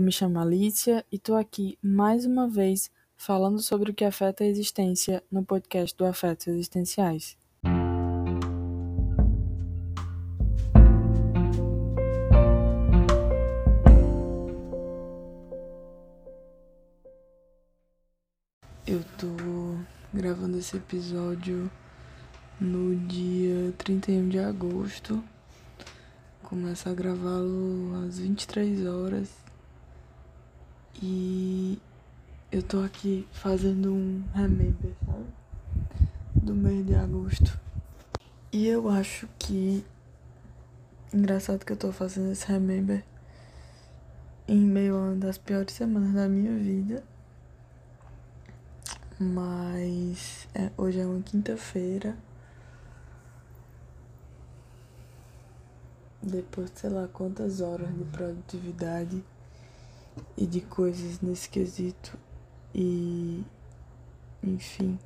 Eu me chamo Alicia e tô aqui mais uma vez falando sobre o que afeta a existência no podcast do Afetos Existenciais. Eu tô gravando esse episódio no dia 31 de agosto. Começo a gravá-lo às 23 horas. E eu tô aqui fazendo um remember, sabe? Do mês de agosto. E eu acho que. Engraçado que eu tô fazendo esse remember em meio a uma das piores semanas da minha vida. Mas é, hoje é uma quinta-feira. Depois de sei lá quantas horas de produtividade e de coisas nesse quesito. E enfim.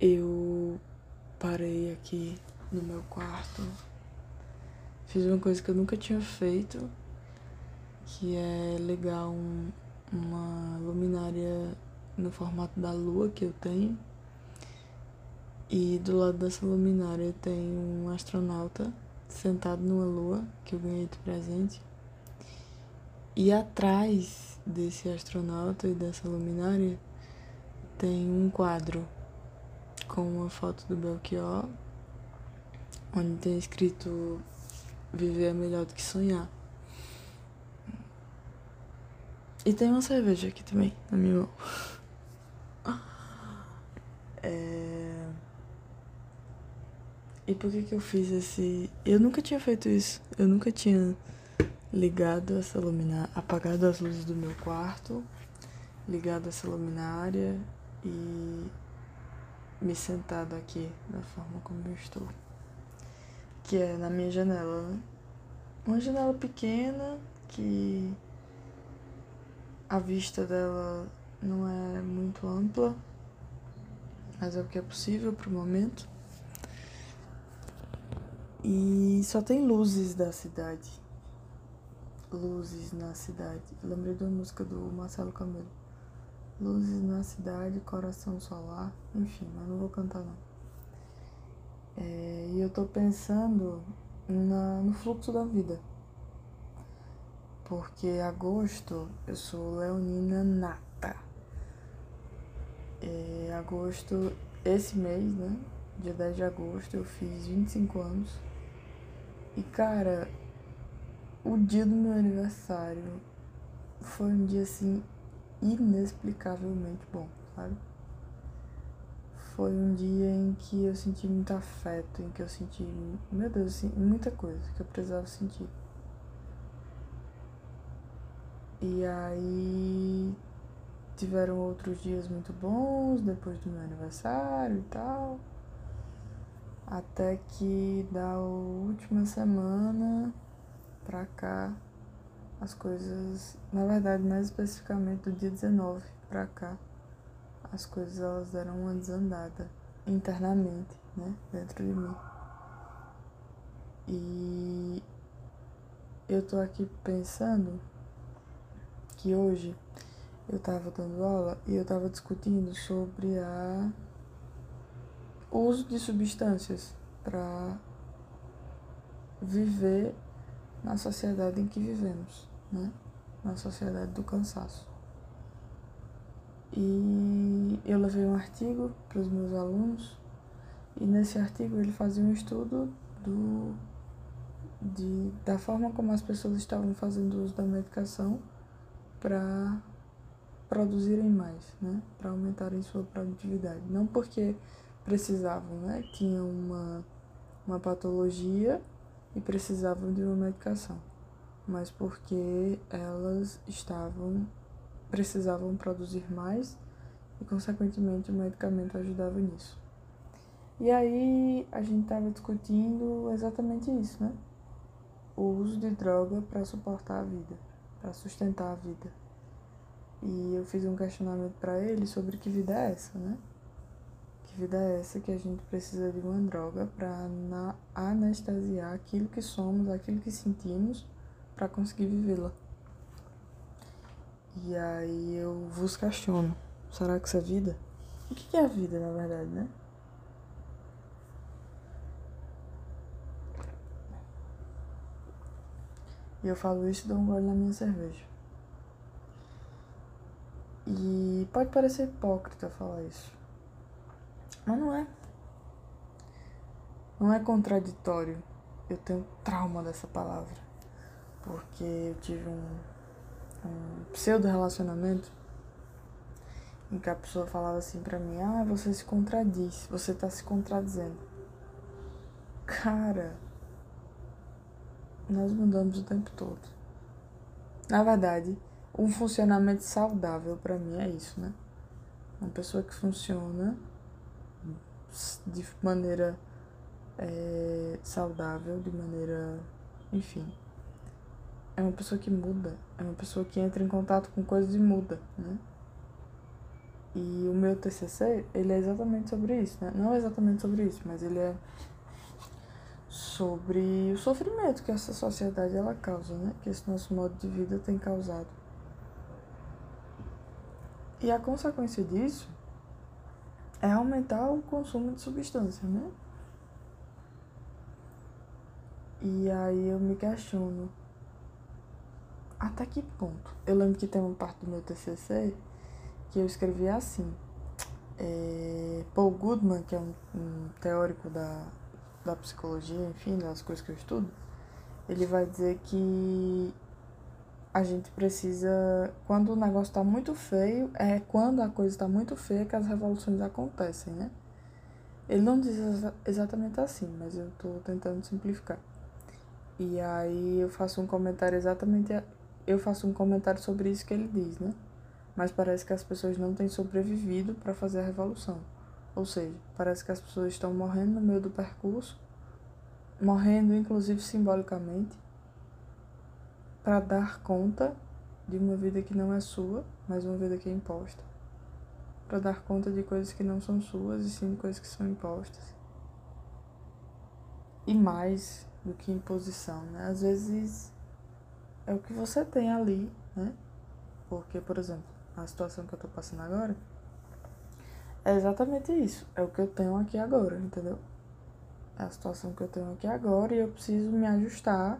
Eu parei aqui no meu quarto. Fiz uma coisa que eu nunca tinha feito, que é ligar um, uma luminária no formato da lua que eu tenho. E do lado dessa luminária tem um astronauta sentado numa lua que eu ganhei de presente. E atrás desse astronauta e dessa luminária tem um quadro com uma foto do Belchior, onde tem escrito Viver é melhor do que sonhar. E tem uma cerveja aqui também, na minha mão. E por que que eu fiz esse... Eu nunca tinha feito isso. Eu nunca tinha ligado essa luminária, apagado as luzes do meu quarto, ligado essa luminária e me sentado aqui da forma como eu estou. Que é na minha janela, né? Uma janela pequena que a vista dela não é muito ampla, mas é o que é possível pro momento. E só tem luzes da cidade. Luzes na cidade. Lembrei uma música do Marcelo Camelo. Luzes na cidade, coração solar. Enfim, mas não vou cantar não. É, e eu tô pensando na, no fluxo da vida porque agosto eu sou leonina nata. É, agosto, esse mês, né? Dia 10 de agosto, eu fiz 25 anos. E cara, o dia do meu aniversário foi um dia assim inexplicavelmente bom, sabe? Foi um dia em que eu senti muito afeto, em que eu senti, meu Deus, assim, muita coisa que eu precisava sentir. E aí tiveram outros dias muito bons depois do meu aniversário e tal. Até que da última semana pra cá as coisas, na verdade, mais especificamente do dia 19 pra cá, as coisas elas deram uma desandada internamente, né, dentro de mim. E eu tô aqui pensando que hoje eu estava dando aula e eu estava discutindo sobre a uso de substâncias para viver na sociedade em que vivemos, né? Na sociedade do cansaço. E eu levei um artigo para os meus alunos e nesse artigo ele fazia um estudo do de, da forma como as pessoas estavam fazendo uso da medicação para produzirem mais, né? Para aumentarem sua produtividade. Não porque precisavam, né? Tinham uma, uma patologia e precisavam de uma medicação, mas porque elas estavam precisavam produzir mais e consequentemente o medicamento ajudava nisso. E aí a gente estava discutindo exatamente isso, né? O uso de droga para suportar a vida para sustentar a vida. E eu fiz um questionamento para ele sobre que vida é essa, né? Vida é essa que a gente precisa de uma droga para anestesiar aquilo que somos, aquilo que sentimos, para conseguir vivê-la. E aí eu vos questiono: será que isso é vida? O que é a vida, na verdade, né? E eu falo isso e dou um gole na minha cerveja. E pode parecer hipócrita falar isso. Mas não é. Não é contraditório. Eu tenho trauma dessa palavra. Porque eu tive um, um pseudo relacionamento em que a pessoa falava assim pra mim, ah, você se contradiz, você tá se contradizendo. Cara, nós mudamos o tempo todo. Na verdade, um funcionamento saudável para mim é isso, né? Uma pessoa que funciona de maneira é, saudável, de maneira. Enfim. É uma pessoa que muda, é uma pessoa que entra em contato com coisas e muda, né? E o meu TCC, ele é exatamente sobre isso, né? Não exatamente sobre isso, mas ele é sobre o sofrimento que essa sociedade ela causa, né? Que esse nosso modo de vida tem causado. E a consequência disso é aumentar o consumo de substância, né? E aí eu me questiono até que ponto? Eu lembro que tem uma parte do meu TCC que eu escrevi assim. É, Paul Goodman, que é um, um teórico da, da psicologia, enfim, das coisas que eu estudo, ele vai dizer que a gente precisa. Quando o negócio está muito feio, é quando a coisa está muito feia que as revoluções acontecem, né? Ele não diz exatamente assim, mas eu estou tentando simplificar. E aí eu faço um comentário exatamente. Eu faço um comentário sobre isso que ele diz, né? Mas parece que as pessoas não têm sobrevivido para fazer a revolução. Ou seja, parece que as pessoas estão morrendo no meio do percurso, morrendo inclusive simbolicamente, para dar conta de uma vida que não é sua, mas uma vida que é imposta. Para dar conta de coisas que não são suas e sim de coisas que são impostas. E mais do que imposição, né? Às vezes é o que você tem ali, né? Porque, por exemplo, a situação que eu tô passando agora é exatamente isso. É o que eu tenho aqui agora, entendeu? É a situação que eu tenho aqui agora e eu preciso me ajustar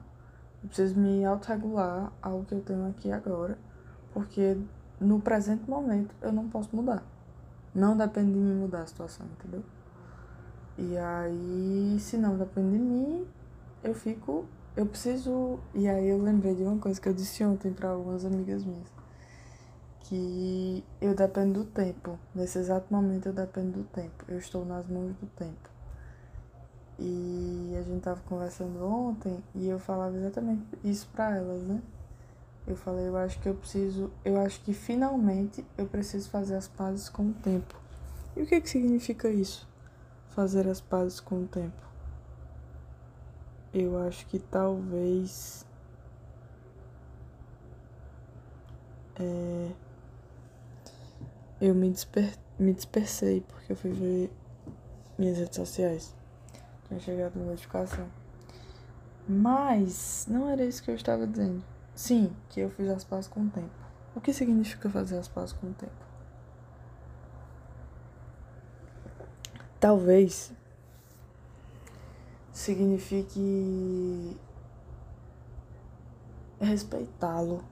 eu preciso me autorregular ao que eu tenho aqui agora, porque no presente momento eu não posso mudar. Não depende de mim mudar a situação, entendeu? E aí, se não depende de mim, eu fico. Eu preciso. E aí eu lembrei de uma coisa que eu disse ontem para algumas amigas minhas. Que eu dependo do tempo. Nesse exato momento eu dependo do tempo. Eu estou nas mãos do tempo. E a gente tava conversando ontem e eu falava exatamente isso para elas, né? Eu falei, eu acho que eu preciso, eu acho que finalmente eu preciso fazer as pazes com o tempo. E o que que significa isso? Fazer as pazes com o tempo. Eu acho que talvez é, eu me, disper, me dispersei porque eu fui ver minhas redes sociais. Tinha chegado a notificação. Mas não era isso que eu estava dizendo. Sim, que eu fiz as pazes com o tempo. O que significa fazer as pazes com o tempo? Talvez signifique respeitá-lo.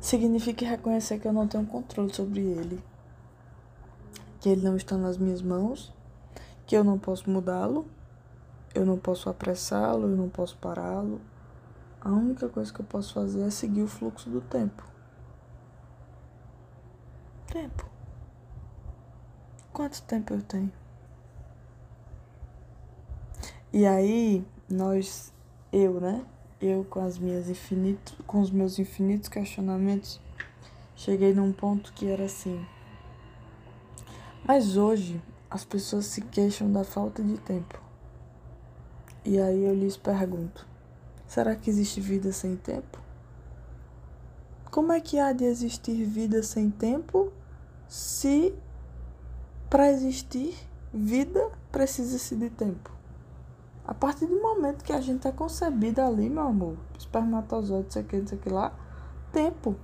Signifique reconhecer que eu não tenho controle sobre ele, que ele não está nas minhas mãos que eu não posso mudá-lo, eu não posso apressá-lo, eu não posso pará-lo. A única coisa que eu posso fazer é seguir o fluxo do tempo. Tempo. Quanto tempo eu tenho? E aí, nós, eu, né? Eu com as minhas infinitos, com os meus infinitos questionamentos, cheguei num ponto que era assim. Mas hoje as pessoas se queixam da falta de tempo. E aí eu lhes pergunto: será que existe vida sem tempo? Como é que há de existir vida sem tempo se para existir vida precisa-se de tempo. A partir do momento que a gente é concebido ali, meu amor, espermatozoide, isso aqui, isso aqui lá, tempo.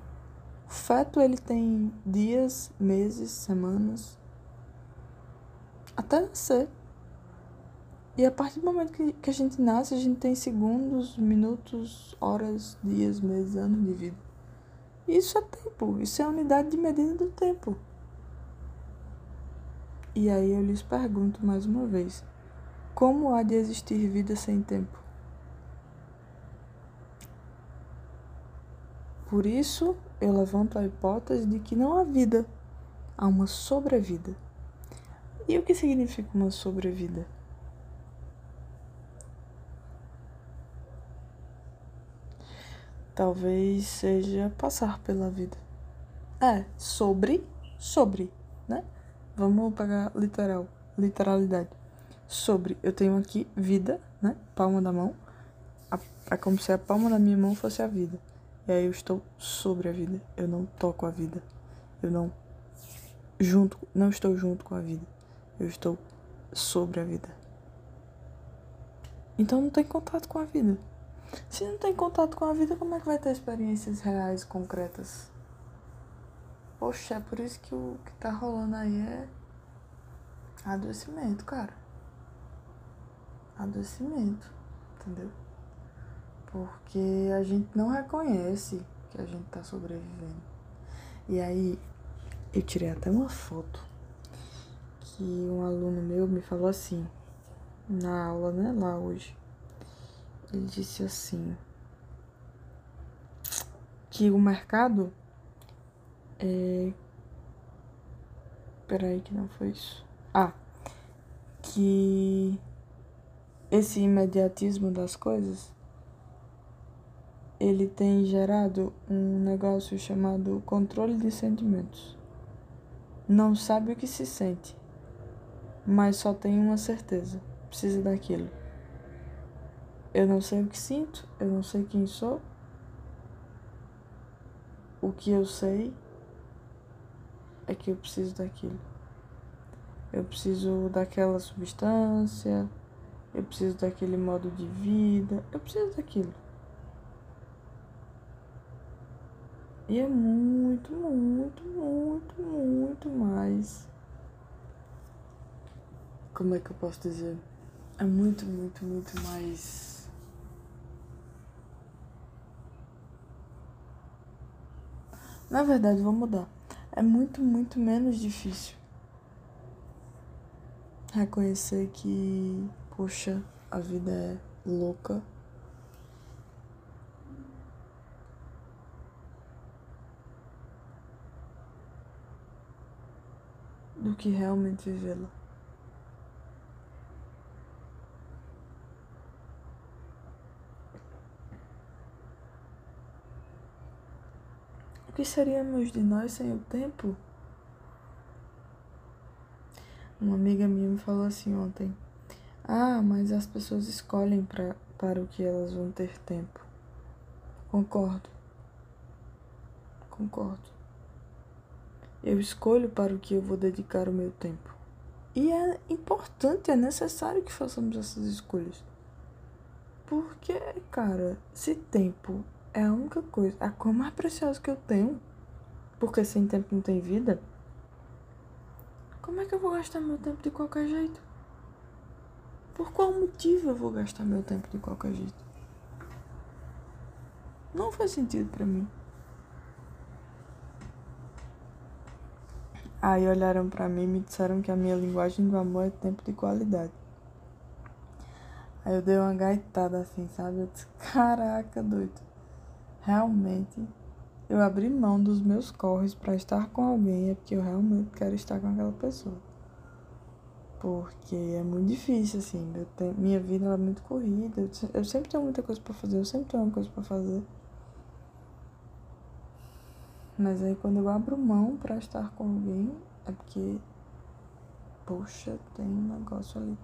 O feto ele tem dias, meses, semanas, até nascer. E a partir do momento que, que a gente nasce, a gente tem segundos, minutos, horas, dias, meses, anos de vida. Isso é tempo, isso é a unidade de medida do tempo. E aí eu lhes pergunto mais uma vez: como há de existir vida sem tempo? Por isso, eu levanto a hipótese de que não há vida, há uma sobrevida. E o que significa uma sobrevida? Talvez seja passar pela vida. É, sobre, sobre, né? Vamos pegar literal, literalidade. Sobre, eu tenho aqui vida, né? Palma da mão. É como se a palma da minha mão fosse a vida. E aí eu estou sobre a vida. Eu não toco a vida. Eu não junto, não estou junto com a vida. Eu estou sobre a vida. Então não tem contato com a vida. Se não tem contato com a vida, como é que vai ter experiências reais, concretas? Poxa, é por isso que o que tá rolando aí é adoecimento, cara. Adoecimento, entendeu? Porque a gente não reconhece que a gente tá sobrevivendo. E aí, eu tirei até uma foto que um aluno meu me falou assim, na aula, né, lá hoje. Ele disse assim: que o mercado é. Peraí, que não foi isso. Ah, que esse imediatismo das coisas ele tem gerado um negócio chamado controle de sentimentos. Não sabe o que se sente, mas só tem uma certeza: precisa daquilo. Eu não sei o que sinto, eu não sei quem sou. O que eu sei é que eu preciso daquilo. Eu preciso daquela substância, eu preciso daquele modo de vida, eu preciso daquilo. E é muito, muito, muito, muito mais. Como é que eu posso dizer? É muito, muito, muito mais. Na verdade, vou mudar. É muito, muito menos difícil reconhecer que, poxa, a vida é louca do que realmente vivê-la. Que seríamos de nós sem o tempo? Uma amiga minha me falou assim ontem: Ah, mas as pessoas escolhem pra, para o que elas vão ter tempo. Concordo. Concordo. Eu escolho para o que eu vou dedicar o meu tempo. E é importante, é necessário que façamos essas escolhas. Porque, cara, se tempo é a única coisa, a coisa mais preciosa que eu tenho, porque sem tempo não tem vida, como é que eu vou gastar meu tempo de qualquer jeito? Por qual motivo eu vou gastar meu tempo de qualquer jeito? Não faz sentido para mim. Aí olharam para mim e me disseram que a minha linguagem do amor é tempo de qualidade. Aí eu dei uma gaitada assim, sabe? Eu disse, caraca, doido. Realmente, eu abri mão dos meus corres para estar com alguém é porque eu realmente quero estar com aquela pessoa. Porque é muito difícil, assim. Tempo, minha vida é muito corrida. Eu sempre tenho muita coisa para fazer, eu sempre tenho uma coisa para fazer. Mas aí quando eu abro mão para estar com alguém, é porque, poxa, tem um negócio ali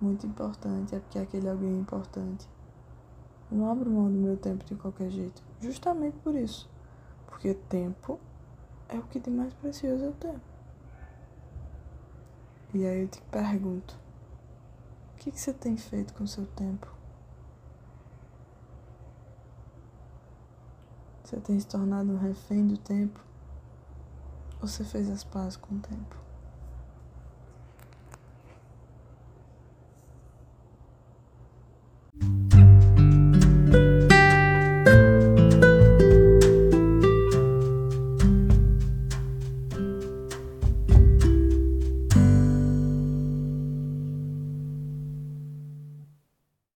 muito importante, é porque aquele alguém é importante. Eu não abro mão do meu tempo de qualquer jeito. Justamente por isso. Porque tempo é o que de mais precioso eu tenho. E aí eu te pergunto: o que, que você tem feito com o seu tempo? Você tem se tornado um refém do tempo? Ou você fez as pazes com o tempo?